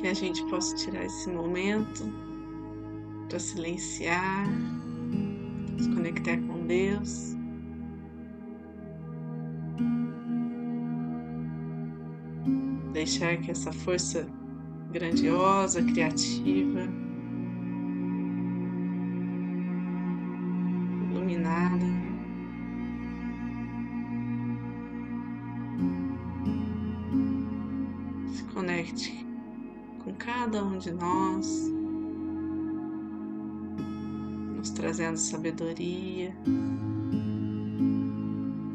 Que a gente possa tirar esse momento para silenciar, se conectar com Deus. Deixar que essa força grandiosa, criativa, nos trazendo sabedoria,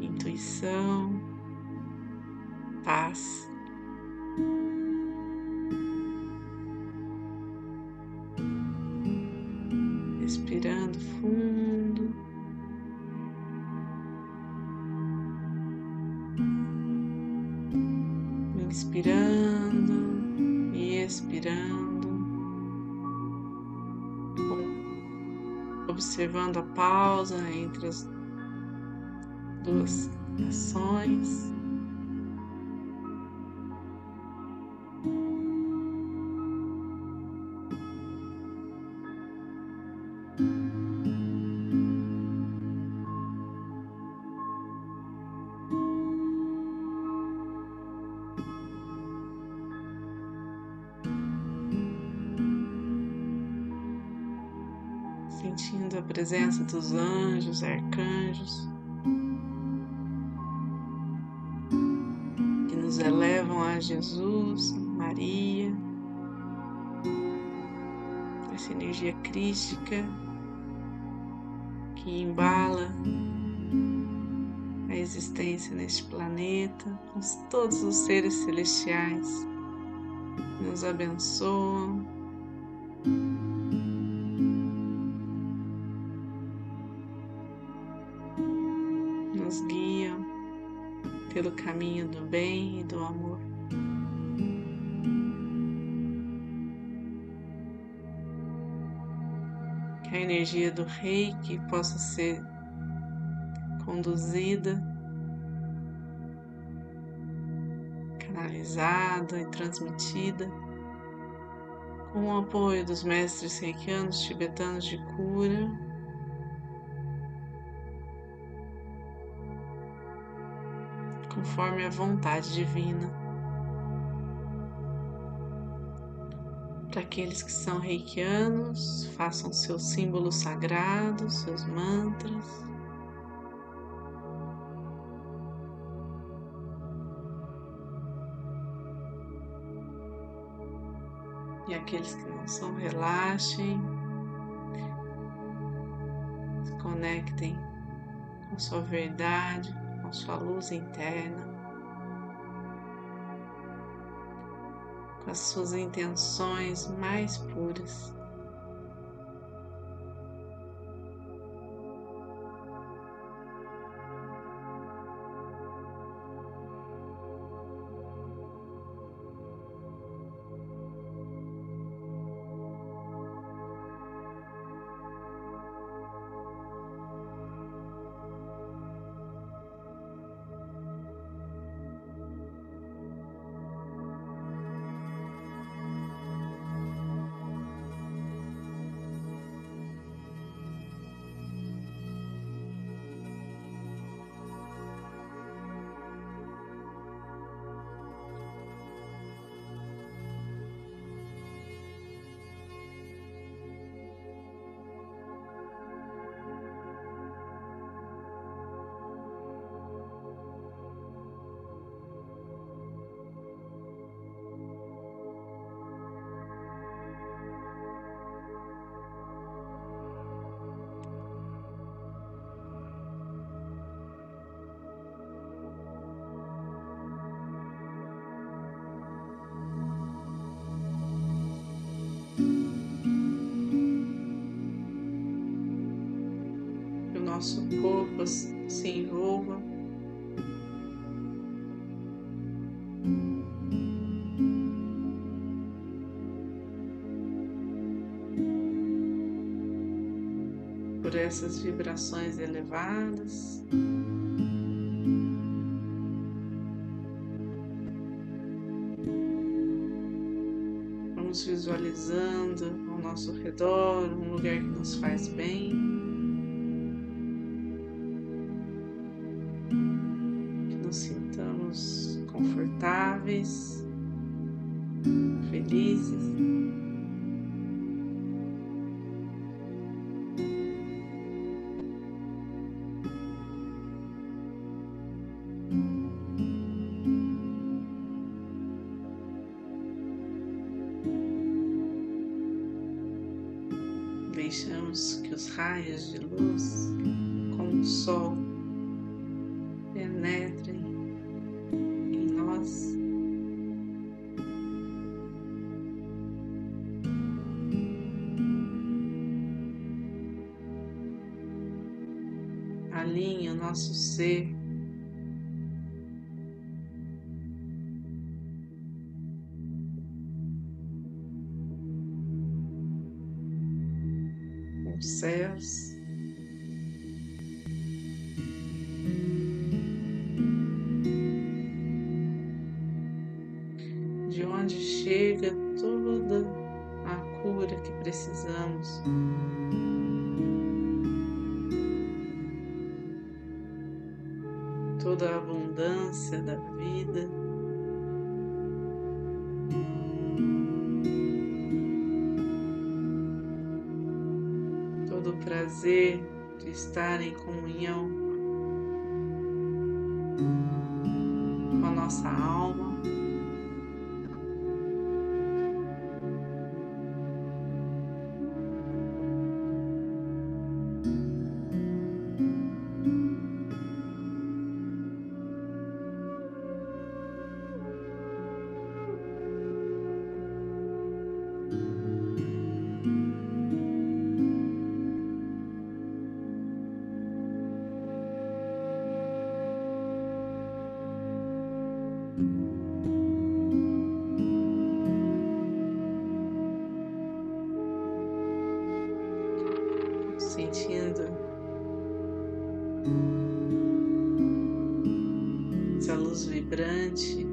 intuição, paz. Observando a pausa entre as duas ações. Presença dos anjos, arcanjos, que nos elevam a Jesus, Maria, essa energia crística que embala a existência neste planeta, com todos os seres celestiais nos abençoam pelo caminho do bem e do amor. Que a energia do reiki possa ser conduzida, canalizada e transmitida com o apoio dos mestres reikianos tibetanos de cura conforme a vontade divina. Para aqueles que são reikianos, façam seus símbolos sagrados, seus mantras. E aqueles que não são, relaxem, se conectem com sua verdade, com sua luz interna, com as suas intenções mais puras. nosso corpo se envolva. Por essas vibrações elevadas. vamos visualizando ao nosso redor um lugar que nos faz bem. Deixamos que os raios de luz, como o sol, penetrem em nós. Alinhe o nosso ser os prazer de estar em comunhão essa luz vibrante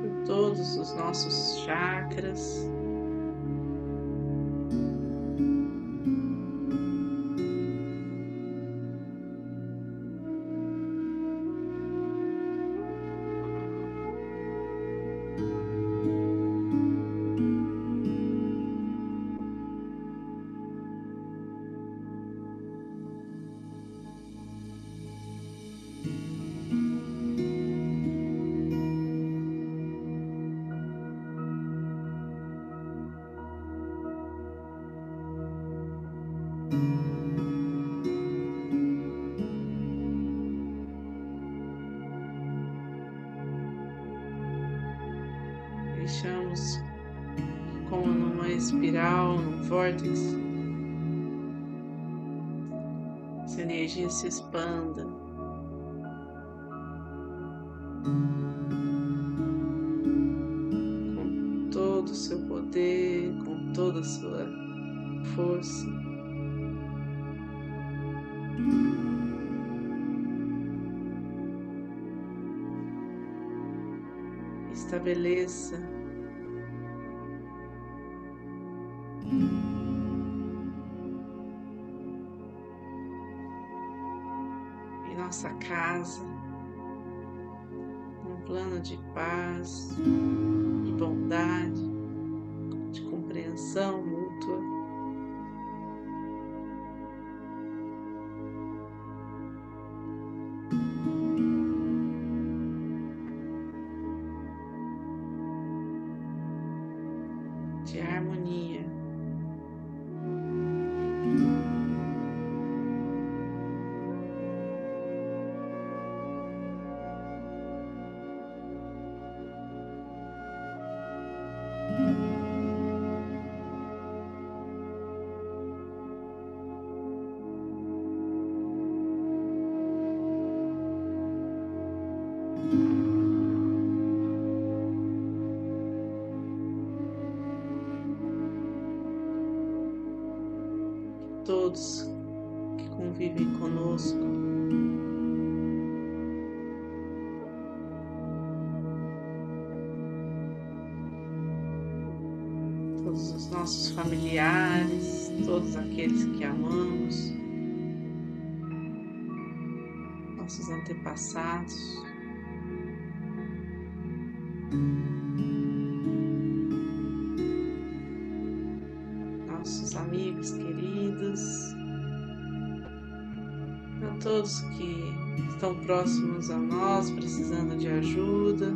por todos os nossos chakras. Vórtice, essa energia se expanda. Com todo o seu poder, com toda a sua força. Estabeleça em nossa casa um plano de paz, de bondade, de compreensão nossos antepassados. Nossos amigos queridos, a todos que estão próximos a nós, precisando de ajuda,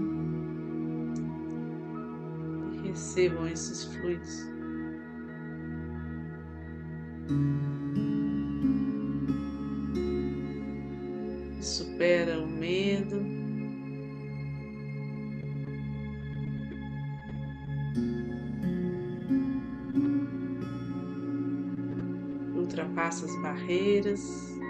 recebam esses fluidos. Ultrapassa as barreiras.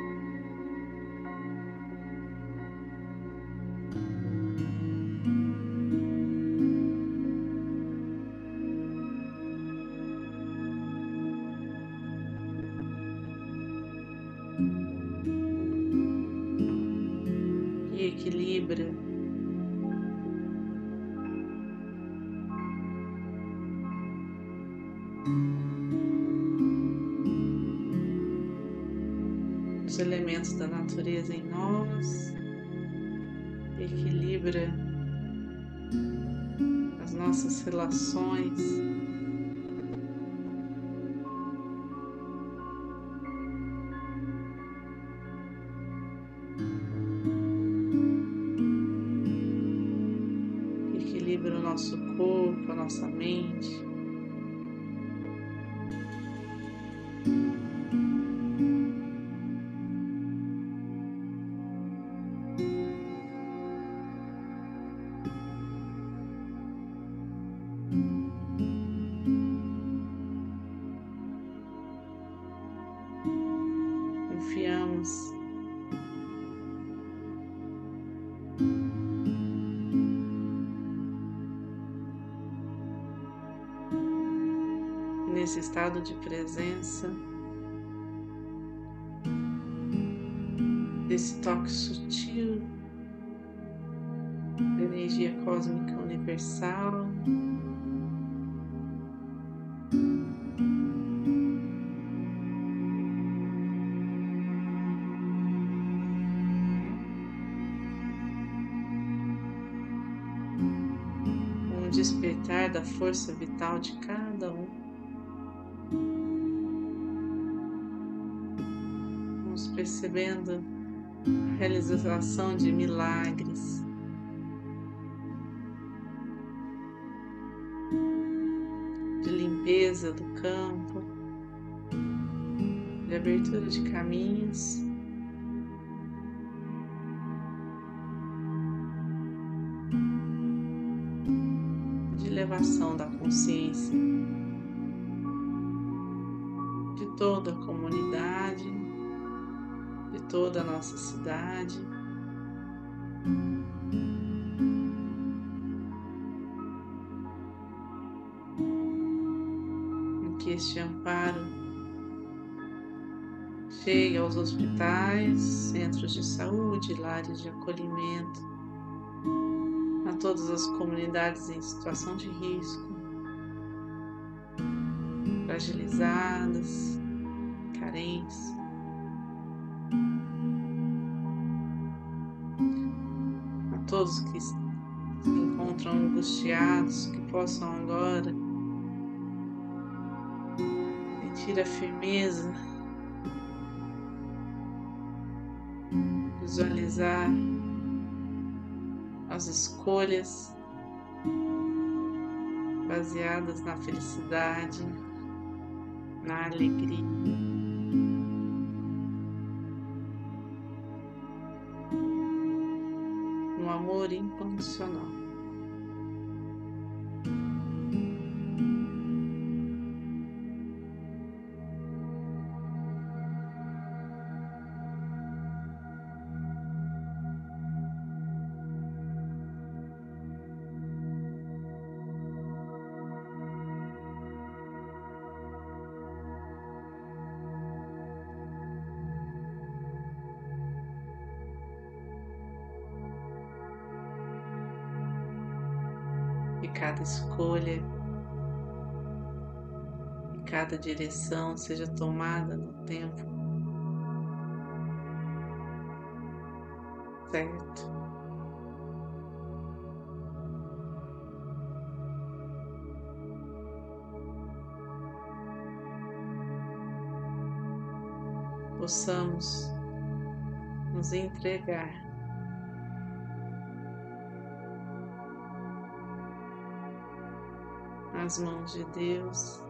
Corpo, Nesse estado de presença, desse toque sutil da energia cósmica universal. Despertar da força vital de cada um. Vamos percebendo a realização de milagres. De limpeza do campo, de abertura de caminhos. de elevação da consciência de toda a comunidade, de toda a nossa cidade. Em que este amparo chegue aos hospitais, centros de saúde, lares de acolhimento, a todas as comunidades em situação de risco, fragilizadas, carentes. Todos que se encontram angustiados, que possam agora sentir a firmeza, visualizar as escolhas baseadas na felicidade, na alegria. Amor E cada escolha cada direção seja tomada no tempo certo. Possamos nos entregar nas mãos de Deus.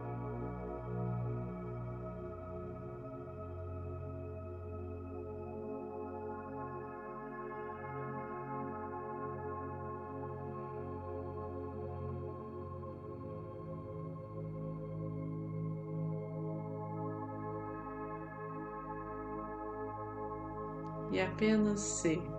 E apenas ser.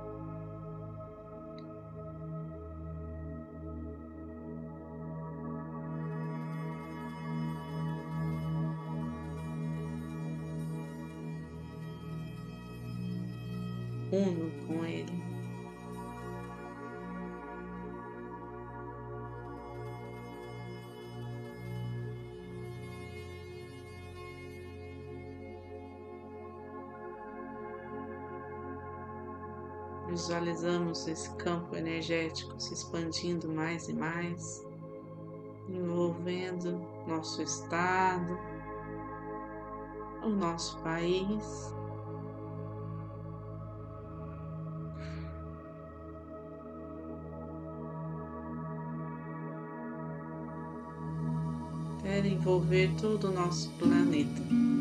Visualizamos esse campo energético se expandindo mais e mais, envolvendo nosso estado, o nosso país. quer envolver todo o nosso planeta.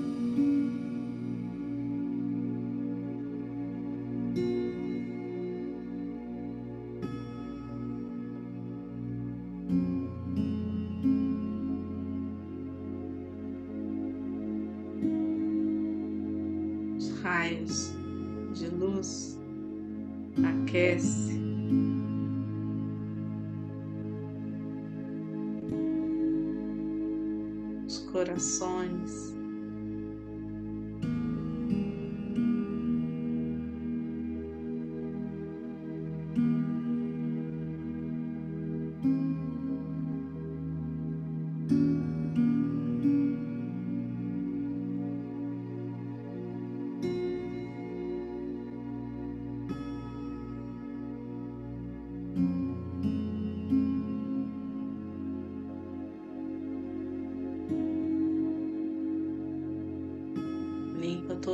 Raios de luz aquece corações.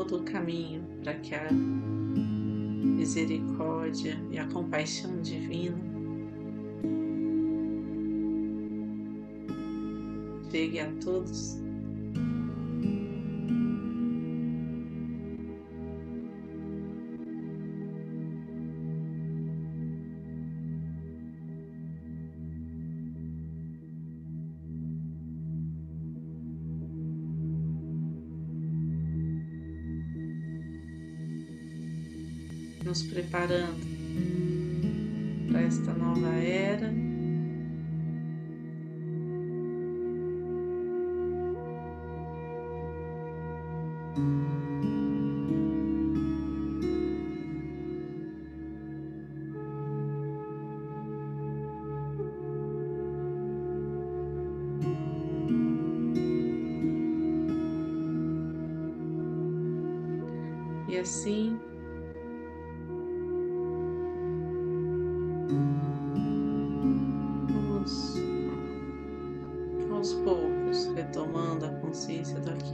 Todo o caminho para que a misericórdia e a compaixão divina chegue a todos nos preparando para esta nova era.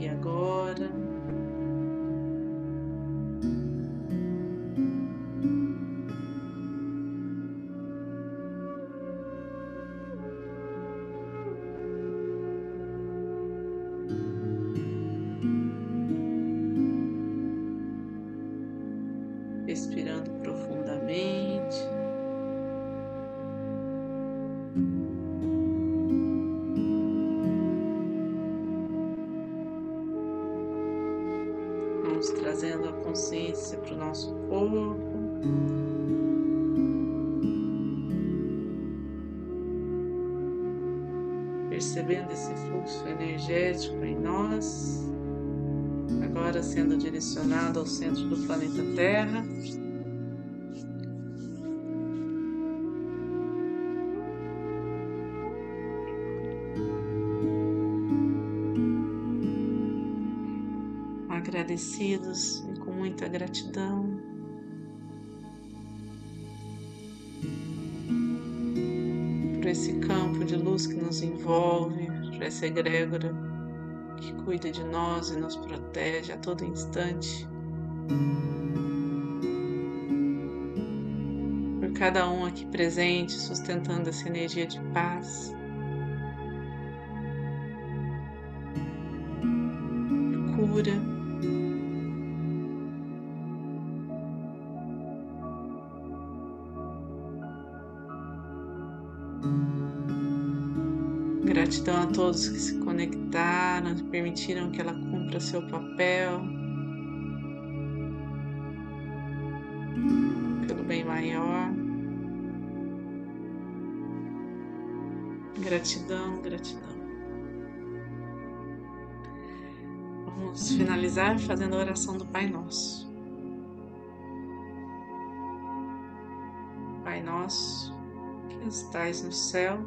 E agora. Percebendo esse fluxo energético em nós, agora sendo direcionado ao centro do planeta Terra. agradecidos e com muita gratidão. Esse campo de luz que nos envolve, por essa egrégora que cuida de nós e nos protege a todo instante. Por cada um aqui presente, sustentando essa energia de paz. Cura. Gratidão a todos que se conectaram, que permitiram que ela cumpra seu papel. Pelo bem maior. Gratidão, gratidão. Vamos finalizar fazendo a oração do Pai Nosso. Pai Nosso, que estais no céu,